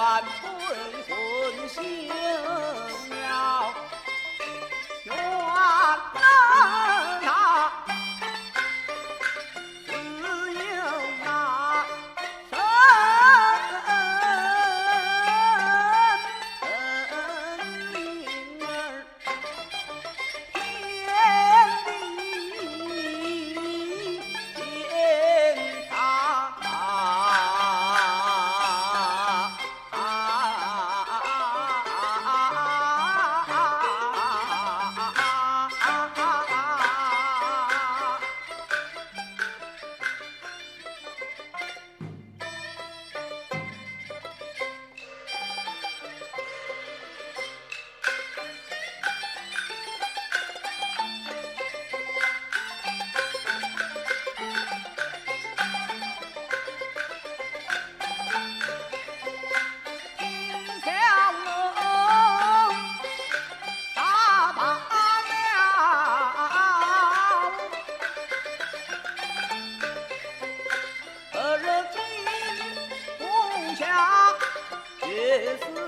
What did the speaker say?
未婚醒了，冤哪 Yes.